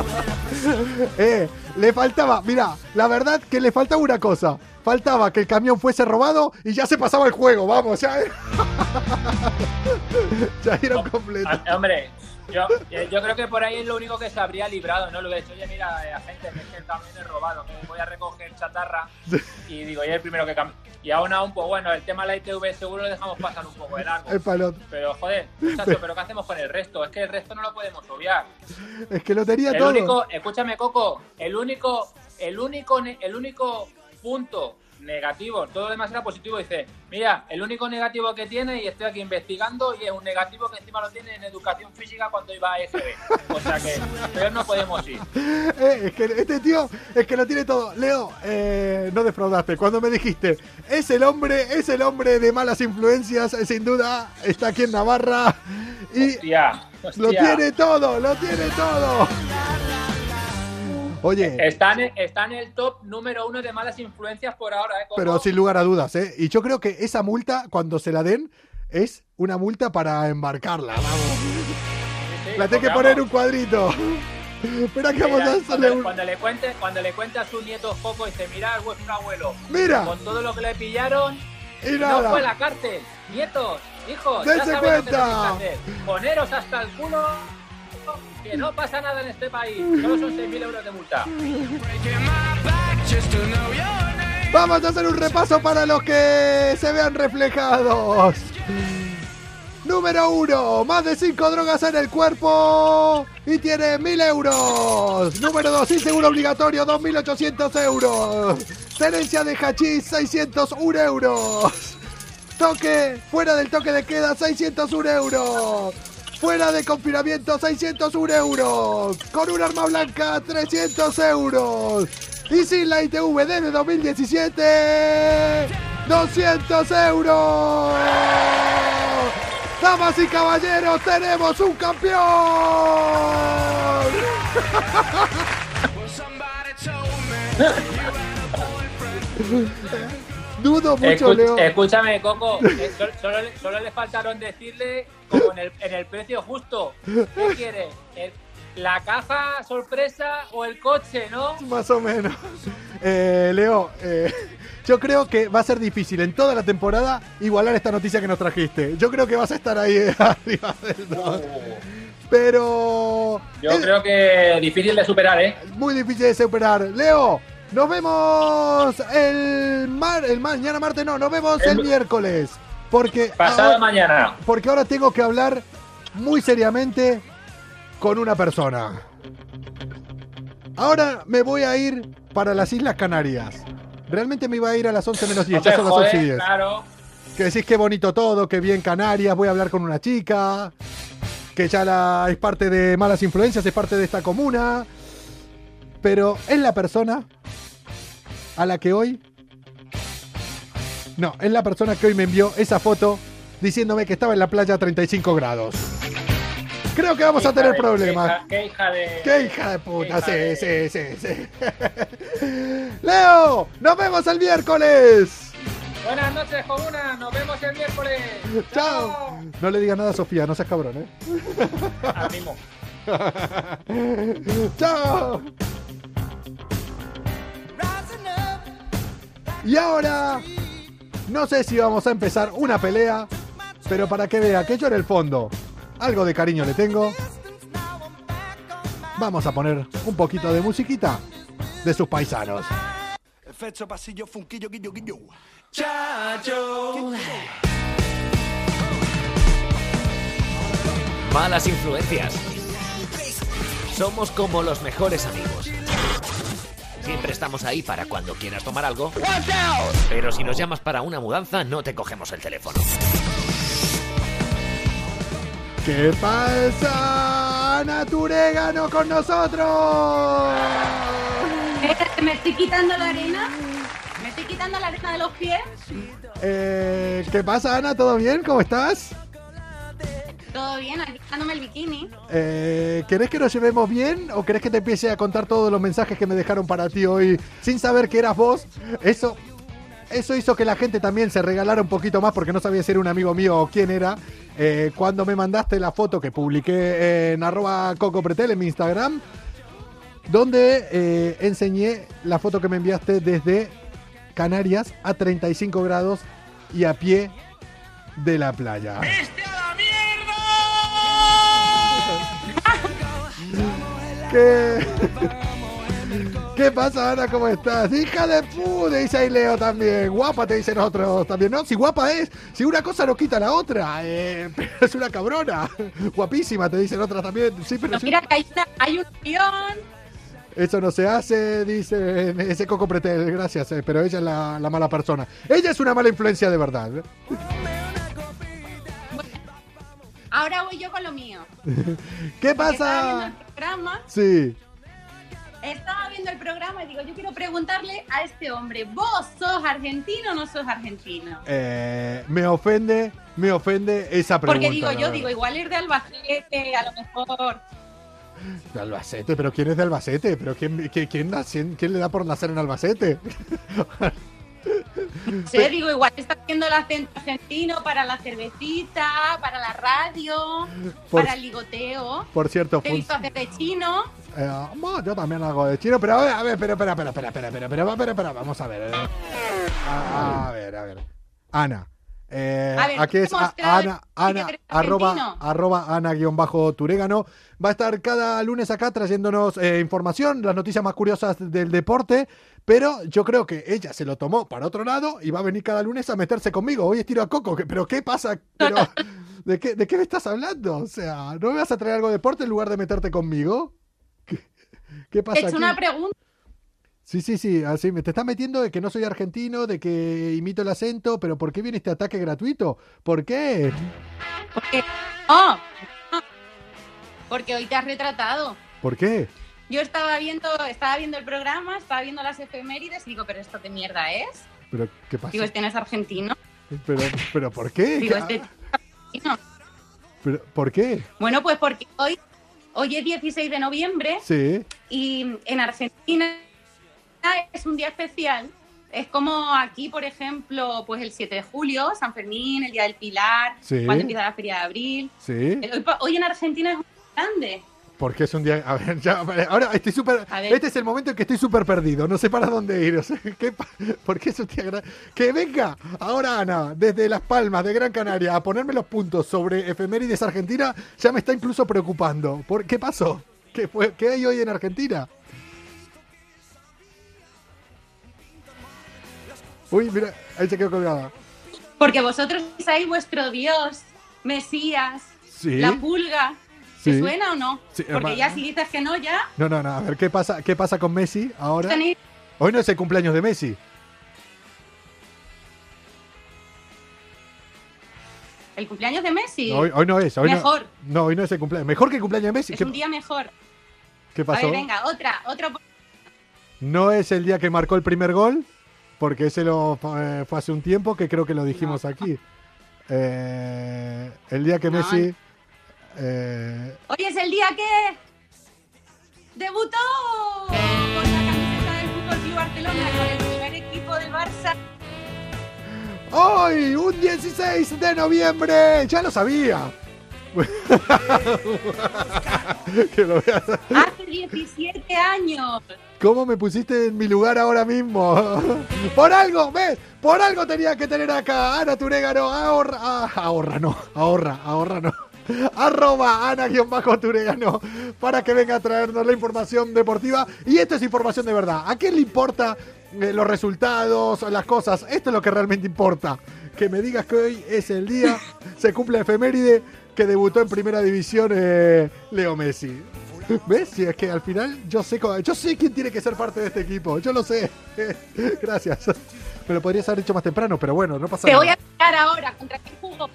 Eh, le faltaba, mira, la verdad que le faltaba una cosa. Faltaba que el camión fuese robado y ya se pasaba el juego, vamos, ya. ya dieron completo. Ah, Hombre, yo, yo creo que por ahí es lo único que se habría librado, ¿no? Lo he dicho, oye, mira, eh, gente, que es que también he robado, que voy a recoger chatarra y digo, y el primero que cambia. Y aún aún, pues bueno, el tema de la ITV seguro lo dejamos pasar un poco de largo. Es palot. Pero joder, muchacho, ¿pero qué hacemos con el resto? Es que el resto no lo podemos obviar. Es que lo tenía El todo. único, escúchame, Coco, el único, el único, el único punto negativo, todo lo demás era positivo. Dice, mira, el único negativo que tiene, y estoy aquí investigando, y es un negativo que encima lo tiene en educación física cuando iba a EGB. O sea que, peor no podemos ir. Eh, es que este tío es que lo tiene todo. Leo, eh, no defraudaste. Cuando me dijiste, es el hombre, es el hombre de malas influencias, eh, sin duda, está aquí en Navarra y Hostia, lo tiene todo, lo tiene todo. Oye, Está en, está en el top número uno de malas influencias por ahora, ¿eh? Pero sin lugar a dudas, ¿eh? Y yo creo que esa multa, cuando se la den, es una multa para embarcarla, vamos. Sí, sí, La tengo que poner vamos, un cuadrito. Espera que vamos a hacerle un... cuando le cuente, cuando le cuente a sus nietos Coco, dice, mira, vuestro abuelo. Mira. Con todo lo que le pillaron, Y No nada. fue a la cárcel. Nietos, hijos, Dense ya sabéis lo que cuenta. que hacer. Poneros hasta el culo que no pasa nada en este país. Solo son 6.000 euros de multa. Vamos a hacer un repaso para los que se vean reflejados. Número uno, más de 5 drogas en el cuerpo y tiene 1000 euros. Número 2, inseguro obligatorio, 2800 euros. Tenencia de hachís, 601 euros. Toque, fuera del toque de queda, 601 euros. Fuera de confinamiento, 601 euros. Con un arma blanca, 300 euros. Y sin la ITV desde 2017, 200 euros. Damas y caballeros, tenemos un campeón. Dudo mucho, Escu- Leo. escúchame, Coco. eh, sol- solo, le- solo le faltaron decirle, como en el, en el precio justo, ¿qué quiere? ¿La caja sorpresa o el coche, no? Más o menos. Eh, Leo, eh, yo creo que va a ser difícil en toda la temporada igualar esta noticia que nos trajiste. Yo creo que vas a estar ahí eh, arriba del todo. Pero Yo es creo que difícil de superar, ¿eh? muy difícil de superar. Leo, nos vemos el, mar, el mañana martes, no, nos vemos el, El- miércoles. Porque Pasado mañana. porque ahora tengo que hablar muy seriamente con una persona. Ahora me voy a ir para las Islas Canarias. Realmente me iba a ir a las 11 menos 10, ya son las joder, 11 y 10. claro. Que decís qué bonito todo, que bien Canarias, voy a hablar con una chica, que ya la, es parte de malas influencias, es parte de esta comuna. Pero es la persona a la que hoy... No, es la persona que hoy me envió esa foto diciéndome que estaba en la playa a 35 grados. Creo que vamos a tener de- problemas. Qué hija, de. ¡Qué hija de puta! Sí, sí, sí, sí. Leo, nos vemos el miércoles. Buenas noches, comuna. Nos vemos el miércoles. Chao. No le digas nada a Sofía, no seas cabrón, ¿eh? Al mismo. ¡Chao! Y ahora, no sé si vamos a empezar una pelea, pero para que vea que yo en el fondo algo de cariño le tengo, vamos a poner un poquito de musiquita de sus paisanos. Efecto pasillo, funquillo, guillo, guillo. Malas influencias. Somos como los mejores amigos. Siempre estamos ahí para cuando quieras tomar algo. Pero si nos llamas para una mudanza, no te cogemos el teléfono. ¿Qué pasa, Naturégano, con nosotros? Eh, ¿Me estoy quitando la arena? ¿Me estoy quitando la arena de los pies? Eh, ¿Qué pasa, Ana? ¿Todo bien? ¿Cómo estás? Todo bien, aquí el bikini. Eh, ¿Querés que nos llevemos bien o querés que te empiece a contar todos los mensajes que me dejaron para ti hoy sin saber que eras vos? Eso, eso hizo que la gente también se regalara un poquito más porque no sabía si era un amigo mío o quién era. Eh, cuando me mandaste la foto que publiqué en arroba cocopretel en mi Instagram, donde eh, enseñé la foto que me enviaste desde Canarias a 35 grados y a pie de la playa. ¿Qué? ¿Qué pasa, Ana? ¿Cómo estás? ¡Hija de puta! Dice ahí Leo también. Guapa, te dicen otros también. No, si guapa es, si una cosa no quita la otra. Eh, pero es una cabrona. Guapísima, te dicen otras también. Sí, pero sí. Mira que hay, una- hay un guion. Eso no se hace, dice ese Coco Pretel. Gracias, eh, pero ella es la, la mala persona. Ella es una mala influencia de verdad. Ahora voy yo con lo mío. ¿Qué Porque Estaba viendo el pasa? programa, Sí. estaba viendo el programa y digo, yo quiero preguntarle a este hombre, ¿vos sos argentino o no sos argentino? Eh, me ofende, me ofende esa pregunta. Porque digo, yo verdad. digo, igual ir de Albacete, a lo mejor. De Albacete, pero ¿quién es de Albacete? ¿Pero quién, quién, quién quién le da por nacer en Albacete? No sé, digo, igual está haciendo el acento argentino para la cervecita, para la radio, Por- para el ligoteo. Por cierto, Te he visto hacer de chino. eh, bueno, yo también hago de chino, pero a ver, a ver, espera, espera, espera, espera, espera, espera, espera, espera, espera, vamos a ver. eh. A, a ver, a ver. Ana. eh, A ver, aquí es a- Ana, Ana, arroba, arroba Ana guion bajo Turégano. Va a estar cada lunes acá trayéndonos eh, información, las noticias más curiosas del deporte, pero yo creo que ella se lo tomó para otro lado y va a venir cada lunes a meterse conmigo. Hoy estiro a Coco, pero ¿qué pasa? Pero, ¿de, qué, ¿De qué me estás hablando? O sea, ¿no me vas a traer algo de deporte en lugar de meterte conmigo? ¿Qué, qué pasa aquí? una pregunta. Sí, sí, sí, así me te estás metiendo de que no soy argentino, de que imito el acento, pero ¿por qué viene este ataque gratuito? ¿Por qué? Porque, oh, porque hoy te has retratado. ¿Por qué? Yo estaba viendo, estaba viendo el programa, estaba viendo las efemérides y digo, pero esto qué mierda es. ¿Pero qué pasa? Digo, este no es argentino. ¿Pero, pero por qué? Digo, ¿Qué- este no es argentino. pero, ¿Por qué? Bueno, pues porque hoy, hoy es 16 de noviembre Sí, y en Argentina es un día especial. Es como aquí, por ejemplo, pues el 7 de julio, San Fermín, el Día del Pilar, Sí. cuando empieza la Feria de Abril. sí. Hoy, en Argentina es muy grande. Porque es un día... A ver, ya, ahora estoy súper... Este es el momento en que estoy súper perdido, no sé para dónde ir. O sea, ¿qué pa- ¿Por qué es un día Que venga ahora Ana, desde Las Palmas, de Gran Canaria, a ponerme los puntos sobre efemérides Argentina, ya me está incluso preocupando. ¿Por qué pasó? ¿Qué, fue, ¿Qué hay hoy en Argentina? Uy, mira, ahí se quedó colgada. Porque vosotros pensáis vuestro Dios, Mesías, Sí. la pulga. Sí. ¿Te suena o no? Sí, Porque ya si dices que no, ya No, no, no, a ver, ¿qué pasa, qué pasa con Messi ahora? tenéis... Hoy no es el cumpleaños de Messi. El cumpleaños de Messi No, hoy, hoy no es. Hoy Mejor. No, hoy no es el cumpleaños. Mejor que el cumpleaños de Messi. es ¿Qué, un día mejor. qué A pasó? ver, venga, otra, otra. No es el día que marcó el primer gol, porque ese lo eh, fue hace un tiempo, que creo que lo dijimos aquí. Eh, el día que. Messi... eh, Hoy es el día que debutó con la camiseta del Fútbol Club Barcelona con el primer equipo del Barça. ¡Hoy! ¡Un 16 de noviembre! ¡Ya lo sabía! Que lo veas. Hace 17 años. ¿Cómo me pusiste en mi lugar ahora mismo? Por algo, ¿ves? Por algo tenía que tener acá Ana Turégano. Ahorra, ah, ahorra, no. Ahorra, ahorra, no. Arroba Ana-Turégano para que venga a traernos la información deportiva. Y esto es información de verdad. ¿A quién le importa eh, los resultados, las cosas? Esto es lo que realmente importa. Que me digas que hoy es el día, se cumple la efeméride que debutó en primera división eh, Leo Messi. ¿Ves? Si es que al final yo sé, yo sé quién tiene que ser parte de este equipo. Yo lo sé. Gracias. Me lo podrías haber dicho más temprano, pero bueno, no pasa Te nada. voy a explicar ahora contra quién jugó.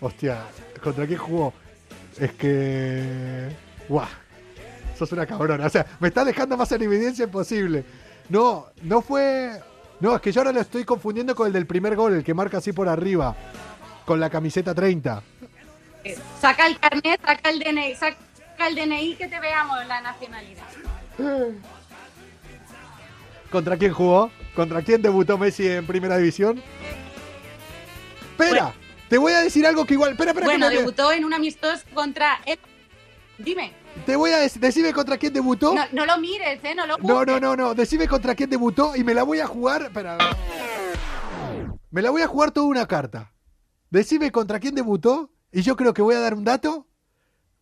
Hostia, ¿contra quién jugó? Es que. ¡Guau! Sos una cabrona. O sea, me está dejando más en evidencia imposible. No, no fue. No, es que yo ahora lo estoy confundiendo con el del primer gol, el que marca así por arriba. Con la camiseta 30. Saca el carnet, saca el DNI, saca el DNI que te veamos la nacionalidad. ¿Contra quién jugó? ¿Contra quién debutó Messi en primera división? Espera. Te voy a decir algo que igual. Espera, espera, Bueno, que me- debutó en un amistoso contra... el- Dime, Te voy a dec- decime contra quién debutó. no, no lo mires, ¿eh? No lo No, busques. no, no, no. Decime contra quién debutó y me la voy a jugar. Espera. Me la voy a jugar toda una carta. Decime contra quién debutó y yo creo que voy a dar un dato.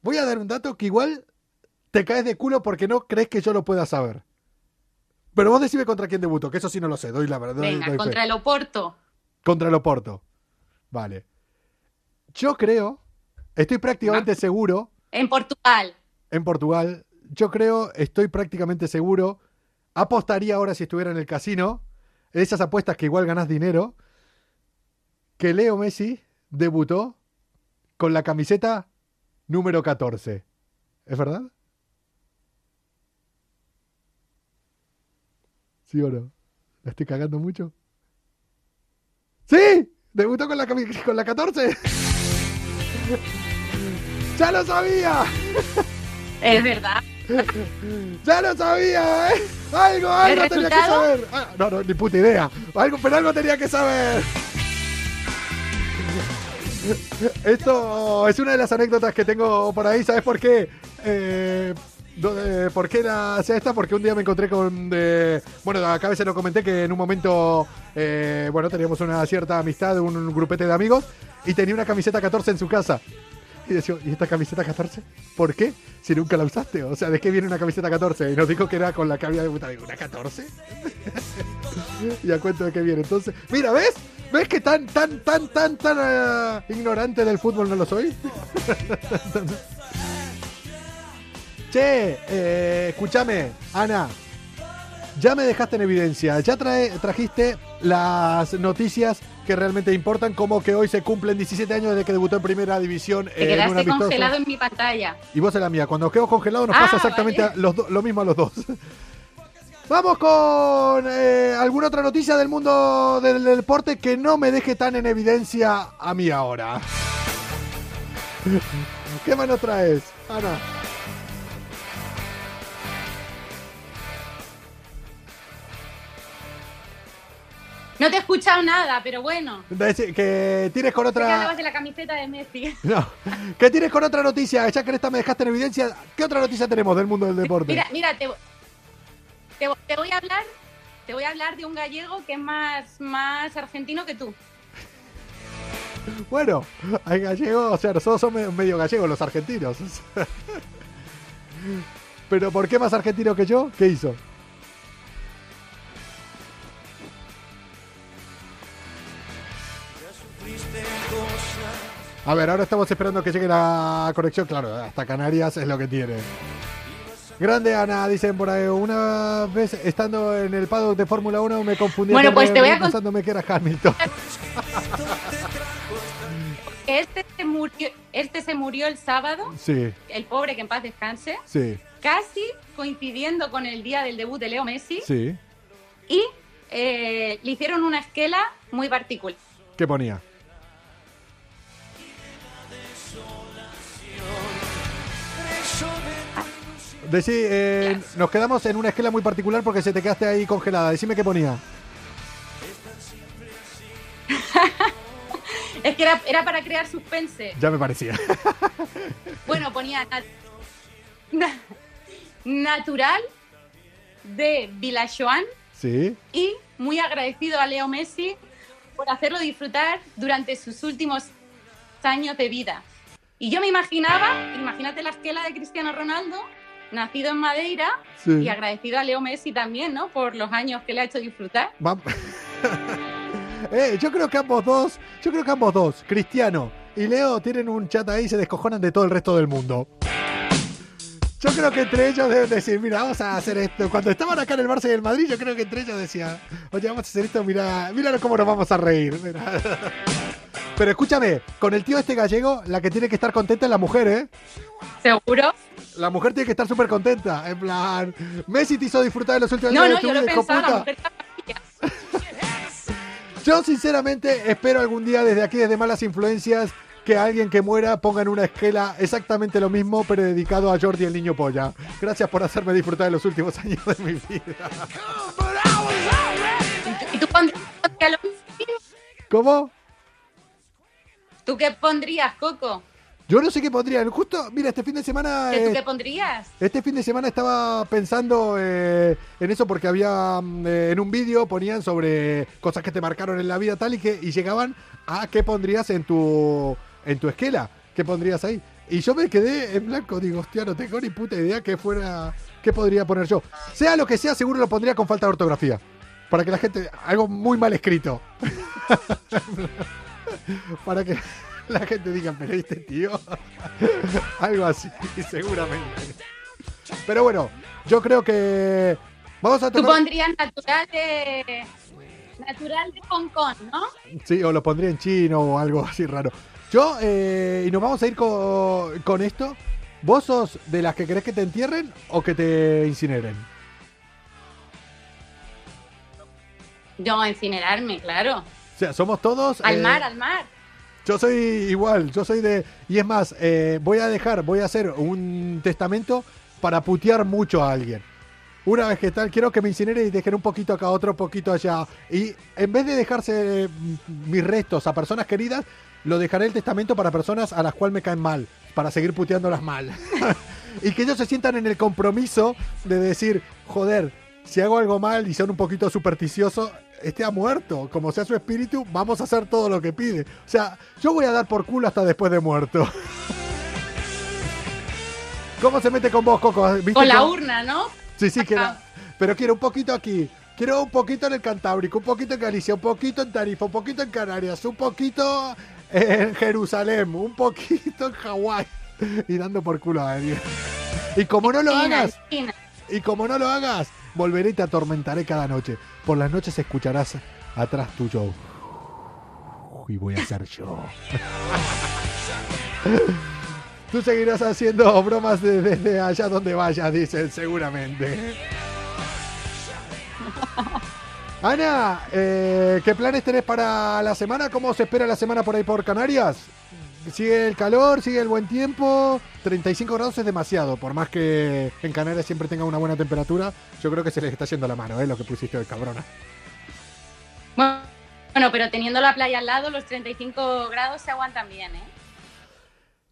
Voy a dar un dato que igual te caes de culo porque no crees que yo lo pueda saber. Pero vos decime contra quién debutó, que eso sí no lo sé, doy la verdad. Venga, doy contra el Oporto. Contra el Oporto. Vale. Yo creo, estoy prácticamente seguro, En Portugal. en Portugal, yo creo, estoy prácticamente seguro, apostaría ahora si estuviera en el casino, esas apuestas que igual ganás dinero, que Leo Messi debutó con la camiseta número 14. ¿Es verdad? ¿Sí o no? ¿La estoy cagando mucho? ¡Sí! Debutó con la, con la 14. ¡Ya lo sabía! Es verdad. ¡Ya lo sabía! ¿eh? Algo, algo ¿El tenía que saber. Ah, no, no, ni puta idea. Algo, pero algo tenía que saber. Esto es una de las anécdotas que tengo por ahí. ¿Sabes por qué? Eh, eh, ¿Por qué la hacía esta? Porque un día me encontré con. eh, bueno, acá a veces lo comenté que en un momento. eh, bueno, teníamos una cierta amistad, un grupete de amigos. Y tenía una camiseta 14 en su casa. Y decía, ¿y esta camiseta 14? ¿Por qué? Si nunca la usaste. O sea, ¿de qué viene una camiseta 14? Y nos dijo que era con la que había debutado. ¿una 14? y a cuento de qué viene. Entonces, mira, ¿ves? ¿Ves que tan, tan, tan, tan, tan eh, ignorante del fútbol no lo soy? che, eh, escúchame, Ana. Ya me dejaste en evidencia. Ya trajiste las noticias que realmente importan, como que hoy se cumplen 17 años desde que debutó en primera división Te quedaste congelado en mi pantalla. Y vos en la mía. Cuando quedo congelado nos Ah, pasa exactamente vale. los lo mismo a los dos. Vamos con eh, alguna otra noticia del mundo del, del deporte que no me deje tan en evidencia a mí ahora. ¿Qué más nos traes, Ana? No te he escuchado nada, pero bueno. Que tienes con Sé que hablabas otra. de la camiseta de Messi. No. ¿Qué tienes con otra noticia? Ya que esta me dejaste en evidencia, ¿qué otra noticia tenemos del mundo del deporte? Mira, mira, te, te- te voy a hablar, te voy a hablar de un gallego que es más, más argentino que tú. Bueno, hay gallegos, o sea, nosotros somos medio gallegos los argentinos. Pero ¿por qué más argentino que yo? ¿Qué hizo? A ver, ahora estamos esperando que llegue la conexión. Claro, hasta Canarias es lo que tiene. Grande Ana, dicen por ahí. Una vez estando en el paddock de Fórmula 1 me confundí Bueno, pues te voy a pensándome que era Hamilton. Este se murió, este se murió el sábado, Sí, el pobre que en paz descanse, sí, casi coincidiendo con el día del debut de Leo Messi sí. y eh, le hicieron una esquela muy particular. ¿Qué ponía? Decí, eh, nos quedamos en una esquela muy particular porque se te quedaste ahí congelada. Decime qué ponía. Es que era, era para crear suspense. Ya me parecía. Bueno, ponía nat- na- natural de Vilajoan Sí. y muy agradecido a Leo Messi por hacerlo disfrutar durante sus últimos años de vida. Y yo me imaginaba, imagínate la esquela de Cristiano Ronaldo, nacido en Madeira Sí. y agradecido a Leo Messi también, ¿no? Por los años que le ha hecho disfrutar. Eh, yo creo que ambos dos, yo creo que ambos dos, Cristiano y Leo, tienen un chat ahí y se descojonan de todo el resto del mundo. Yo creo que entre ellos deben decir, mira, vamos a hacer esto. Cuando estaban acá en el Barça y el Madrid, yo creo que entre ellos decían, oye, vamos a hacer esto, mira, mira cómo nos vamos a reír. mira". Pero escúchame, con el tío este gallego, la que tiene que estar contenta es la mujer, ¿eh? ¿Seguro? La mujer tiene que estar súper contenta. En plan, Messi te hizo disfrutar de los últimos No, años no, de tu yo lo la mujer maravilla. Yo sinceramente espero algún día desde aquí, desde Malas Influencias, que alguien que muera ponga en una esquela exactamente lo mismo, pero dedicado a Jordi el niño polla. Gracias por hacerme disfrutar de los últimos años de mi vida. ¿Y tú pondrías lo mismo? ¿Cómo? ¿Tú qué pondrías, Coco? Yo no sé qué pondría. Justo, mira, este fin de semana. ¿Que ¿Tú eh, qué pondrías? Este fin de semana estaba pensando eh, en eso porque había mm, eh, en un vídeo ponían sobre cosas que te marcaron en la vida tal y que y llegaban a qué pondrías en tu en tu esquela, qué pondrías ahí. Y yo me quedé en blanco, digo, hostia, no tengo ni puta idea qué fuera qué podría poner yo. Sea lo que sea, seguro lo pondría con falta de ortografía. Para que la gente algo muy mal escrito. para que la gente diga, pero este tío. Algo así, seguramente. Pero bueno, yo creo que vamos a Tú tocar. pondrías natural de... Natural de Hong Kong, ¿no? Sí, o lo pondría en chino o algo así raro. Yo, eh, y nos vamos a ir con, con esto. ¿Vos sos de las que querés que te entierren o que te incineren? Yo, incinerarme, claro. O sea, somos todos. Al eh, mar, al mar. Yo soy igual, yo soy de... Y es más, eh, voy a dejar, voy a hacer un testamento para putear mucho a alguien. Una vez que tal, quiero que me incineren y dejen un poquito acá, otro poquito allá. Y en vez de dejarse eh, mis restos a personas queridas, lo dejaré el testamento para personas a las cuales me caen mal, para seguir puteándolas mal. y que ellos se sientan en el compromiso de decir, joder, si hago algo mal y son un poquito supersticiosos, este ha muerto. Como sea su espíritu, vamos a hacer todo lo que pide. O sea, yo voy a dar por culo hasta después de muerto. ¿Cómo se mete con vos, Coco? ¿Viste Con la cómo- urna, ¿no? Sí, sí, Ajá. pero quiero un poquito aquí. Quiero un poquito en el Cantábrico, un poquito en Galicia, un poquito en Tarifa, un poquito en Canarias, un poquito en Jerusalén, un poquito en Hawái. Y dando por culo a alguien. Y como no lo China, hagas, China. y como no lo hagas, volveré y te atormentaré cada noche. Por las noches escucharás atrás tuyo. Y voy a ser yo. Tú seguirás haciendo bromas de- desde allá donde vayas, dicen, seguramente. Ana, eh, ¿qué planes tenés para la semana? ¿Cómo se espera la semana por ahí por Canarias? ¿Sigue el calor? ¿Sigue el buen tiempo? 35 grados es demasiado, por más que en Canarias siempre tenga una buena temperatura, yo creo que se les está yendo la mano, ¿eh? Lo que pusiste hoy, cabrona. Bueno, bueno, pero teniendo la playa al lado, los 35 grados se aguantan bien, ¿eh?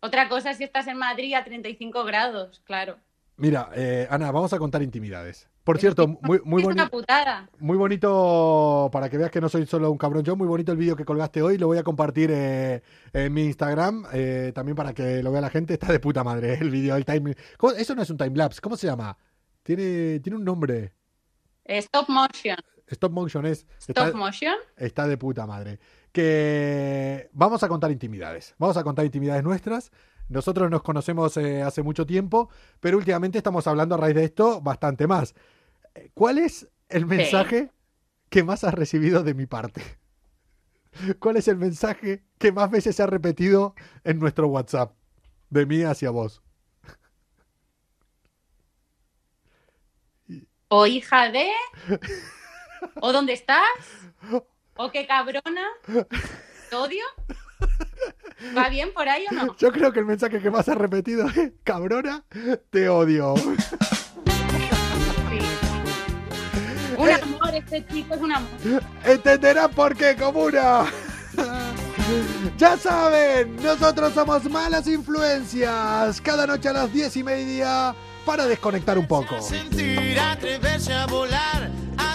Otra cosa es si estás en Madrid a 35 grados, claro. Mira, eh, Ana, vamos a contar intimidades. Por cierto, muy, muy es una bonito. putada. Muy bonito, para que veas que no soy solo un cabrón yo, muy bonito el vídeo que colgaste hoy, lo voy a compartir eh, en mi Instagram, eh, también para que lo vea la gente, está de puta madre eh, el vídeo, el time... ¿Cómo? Eso no es un timelapse, ¿cómo se llama? Tiene, tiene un nombre, Stop motion. stop motion es... Stop Está, motion. está de puta madre. Que vamos a contar intimidades, vamos a contar intimidades nuestras. Nosotros nos conocemos eh, hace mucho tiempo, pero últimamente estamos hablando a raíz de esto bastante más. ¿Cuál es el mensaje que más has recibido de mi parte? ¿Cuál es el mensaje que más veces se ha repetido en nuestro WhatsApp? De mí hacia vos. O hija de. O dónde estás. O qué cabrona. ¿Te odio? ¿Va bien por ahí o no? Yo creo que el mensaje que más has repetido es, cabrona, te odio. Un amor, este chico es un amor. Entenderán por qué, comuna. Ya saben, nosotros somos malas influencias. Cada noche a las diez y media para desconectar un poco.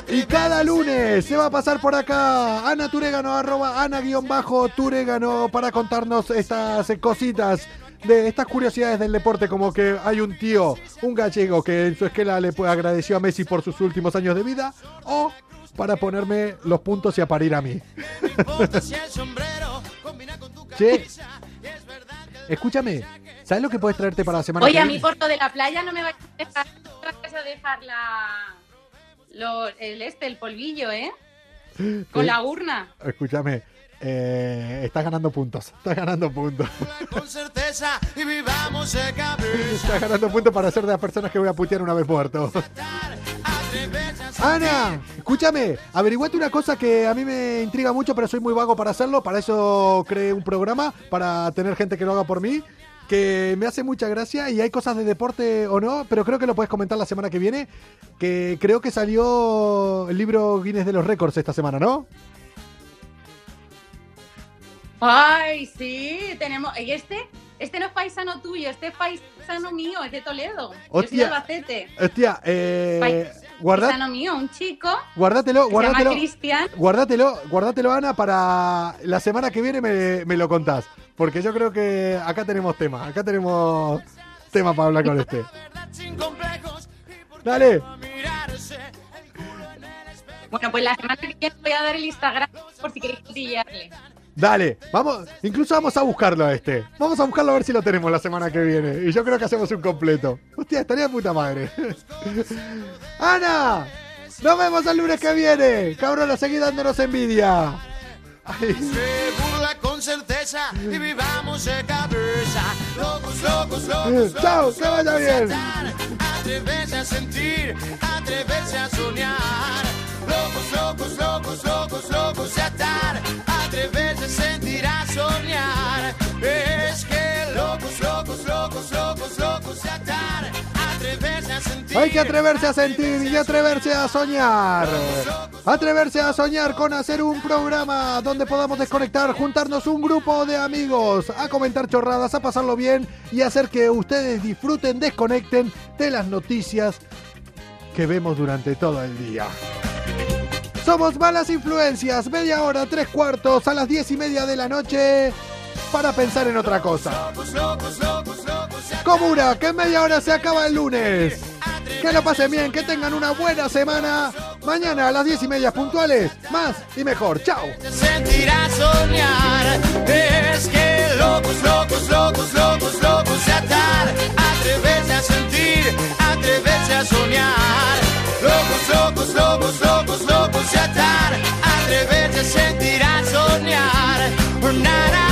Y cada lunes se va a pasar por acá Ana Turegano, arroba Ana-Turegano para contarnos estas eh, cositas de estas curiosidades del deporte, como que hay un tío, un gallego que en su esquela le agradeció a Messi por sus últimos años de vida, o para ponerme los puntos y a parir a mí. che, escúchame, ¿sabes lo que puedes traerte para la semana Oye, que a mí viene? por lo de la playa no me vais a dejar, a la, lo- el este, el polvillo, ¿eh? Con Eh, la urna. Escúchame, eh, estás ganando puntos, estás ganando puntos. Con certeza y vivamos de cabeza. Estás ganando puntos para ser de las personas que voy a putear una vez muerto. Ana, escúchame, averiguate una cosa que a mí me intriga mucho, pero soy muy vago para hacerlo. Para eso creé un programa, para tener gente que lo haga por mí, que me hace mucha gracia y hay cosas de deporte o no, pero creo que lo puedes comentar la semana que viene, que creo que salió el libro Guinness de los Récords esta semana, ¿no? Ay, sí, tenemos. Y este, Este no es paisano tuyo, este es paisano mío, es de Toledo. Yo soy de Hostia. Albacete. Hostia, eh, guarda- Paisano mío, un chico guárdatelo, guárdatelo. Cristian. Guárdatelo, guárdatelo, Ana, para la semana que viene me, me lo contás. Porque yo creo que acá tenemos tema. Acá tenemos tema para hablar con este. Dale. Bueno, pues la semana que viene voy a dar el Instagram por si queréis cotillarle. Dale, vamos, incluso vamos a buscarlo a este. Vamos a buscarlo a ver si lo tenemos la semana que viene. Y yo creo que hacemos un completo. Hostia, estaría de puta madre. ¡Ana! ¡Nos vemos el lunes que viene! Cabrón, seguí dándonos envidia. Ay. Se burla con certeza y vivamos de cabeza. Locos, locos, locos. Chao, locos, que vaya bien. Atreverse a sentir, atreverse a soñar. Locos, locos, locos, locos, locos atar. Atreverse a sentir, a soñar. Es que locos, locos, locos, locos, locos de atar. Atreverse a sentir. Hay que atreverse a sentir y atreverse a soñar. Atreverse a soñar con hacer un programa donde podamos desconectar, juntarnos un grupo de amigos, a comentar chorradas, a pasarlo bien y hacer que ustedes disfruten, desconecten de las noticias que vemos durante todo el día. Somos Malas Influencias, media hora, tres cuartos, a las diez y media de la noche, para pensar en otra cosa. Comura, que en media hora se acaba el lunes. Que lo pasen bien, que tengan una buena semana. Mañana a las diez y media puntuales, más y mejor. Chao. A sentir, a soñar. Locos, locos, locos, locos, locos de atar. Atreverse a sentir, a soñar. Nada.